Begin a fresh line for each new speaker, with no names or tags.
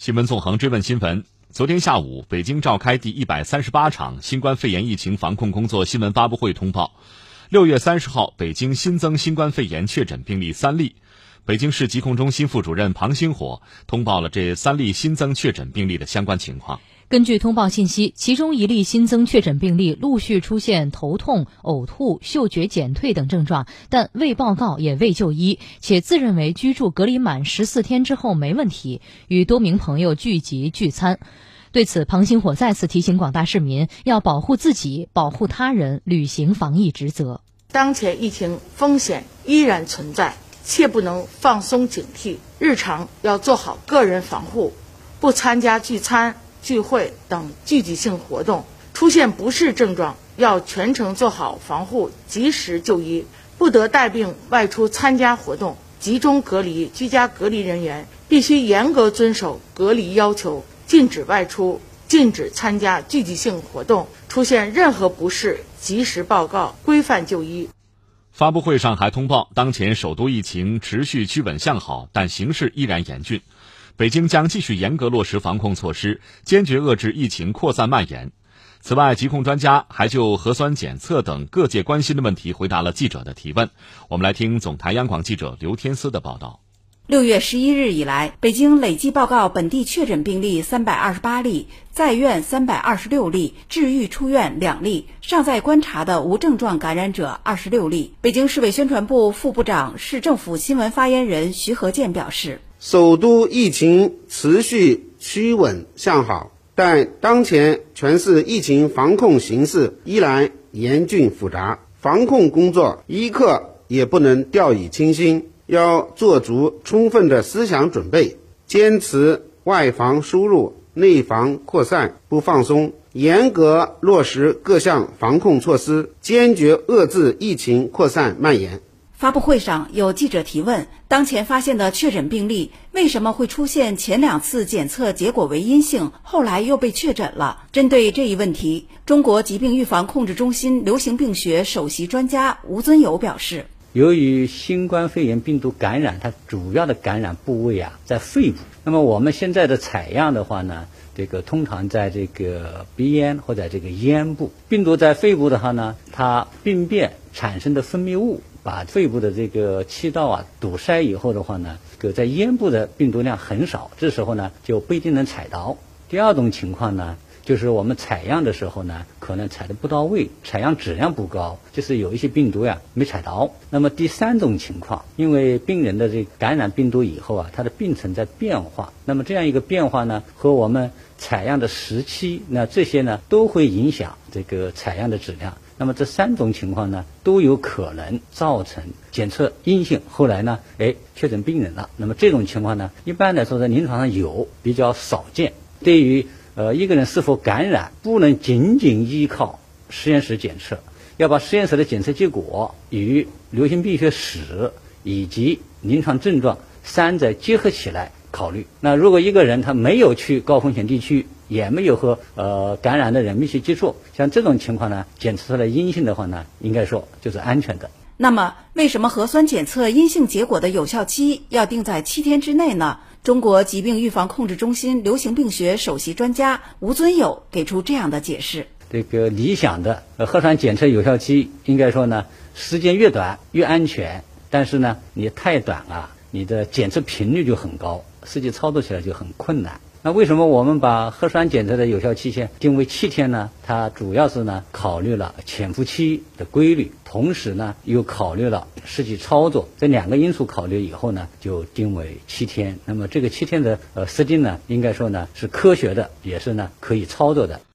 新闻纵横追问新闻：昨天下午，北京召开第一百三十八场新冠肺炎疫情防控工作新闻发布会，通报，六月三十号，北京新增新冠肺炎确诊病例三例。北京市疾控中心副主任庞星火通报了这三例新增确诊病例的相关情况。
根据通报信息，其中一例新增确诊病例陆续出现头痛、呕吐、嗅觉减退等症状，但未报告也未就医，且自认为居住隔离满十四天之后没问题，与多名朋友聚集聚餐。对此，庞星火再次提醒广大市民要保护自己、保护他人，履行防疫职责。
当前疫情风险依然存在，切不能放松警惕，日常要做好个人防护，不参加聚餐。聚会等聚集性活动出现不适症状，要全程做好防护，及时就医，不得带病外出参加活动。集中隔离居家隔离人员必须严格遵守隔离要求，禁止外出，禁止参加聚集性活动。出现任何不适，及时报告，规范就医。
发布会上还通报，当前首都疫情持续趋稳向好，但形势依然严峻。北京将继续严格落实防控措施，坚决遏制疫情扩散蔓延。此外，疾控专家还就核酸检测等各界关心的问题回答了记者的提问。我们来听总台央广记者刘天思的报道。
六月十一日以来，北京累计报告本地确诊病例三百二十八例，在院三百二十六例，治愈出院两例，尚在观察的无症状感染者二十六例。北京市委宣传部副部长、市政府新闻发言人徐和建表示。
首都疫情持续趋稳向好，但当前全市疫情防控形势依然严峻复杂，防控工作一刻也不能掉以轻心，要做足充分的思想准备，坚持外防输入、内防扩散，不放松，严格落实各项防控措施，坚决遏制疫情扩散蔓延。
发布会上有记者提问：当前发现的确诊病例为什么会出现前两次检测结果为阴性，后来又被确诊了？针对这一问题，中国疾病预防控制中心流行病学首席专家吴尊友表示：
由于新冠肺炎病毒感染，它主要的感染部位啊在肺部。那么我们现在的采样的话呢，这个通常在这个鼻咽或者这个咽部。病毒在肺部的话呢，它病变产生的分泌物。把肺部的这个气道啊堵塞以后的话呢，个在咽部的病毒量很少，这时候呢就不一定能采到。第二种情况呢，就是我们采样的时候呢，可能采的不到位，采样质量不高，就是有一些病毒呀没采到。那么第三种情况，因为病人的这感染病毒以后啊，他的病程在变化，那么这样一个变化呢，和我们采样的时期，那这些呢都会影响这个采样的质量。那么这三种情况呢，都有可能造成检测阴性，后来呢，哎，确诊病人了。那么这种情况呢，一般来说在临床上有，比较少见。对于呃一个人是否感染，不能仅仅依靠实验室检测，要把实验室的检测结果与流行病学史以及临床症状三者结合起来考虑。那如果一个人他没有去高风险地区，也没有和呃感染的人密切接触，像这种情况呢，检测出来阴性的话呢，应该说就是安全的。
那么，为什么核酸检测阴性结果的有效期要定在七天之内呢？中国疾病预防控制中心流行病学首席专家吴尊友给出这样的解释：
这个理想的核酸检测有效期，应该说呢，时间越短越安全。但是呢，你太短啊，你的检测频率就很高，实际操作起来就很困难。那为什么我们把核酸检测的有效期限定为七天呢？它主要是呢考虑了潜伏期的规律，同时呢又考虑了实际操作这两个因素考虑以后呢，就定为七天。那么这个七天的呃设定呢，应该说呢是科学的，也是呢可以操作的。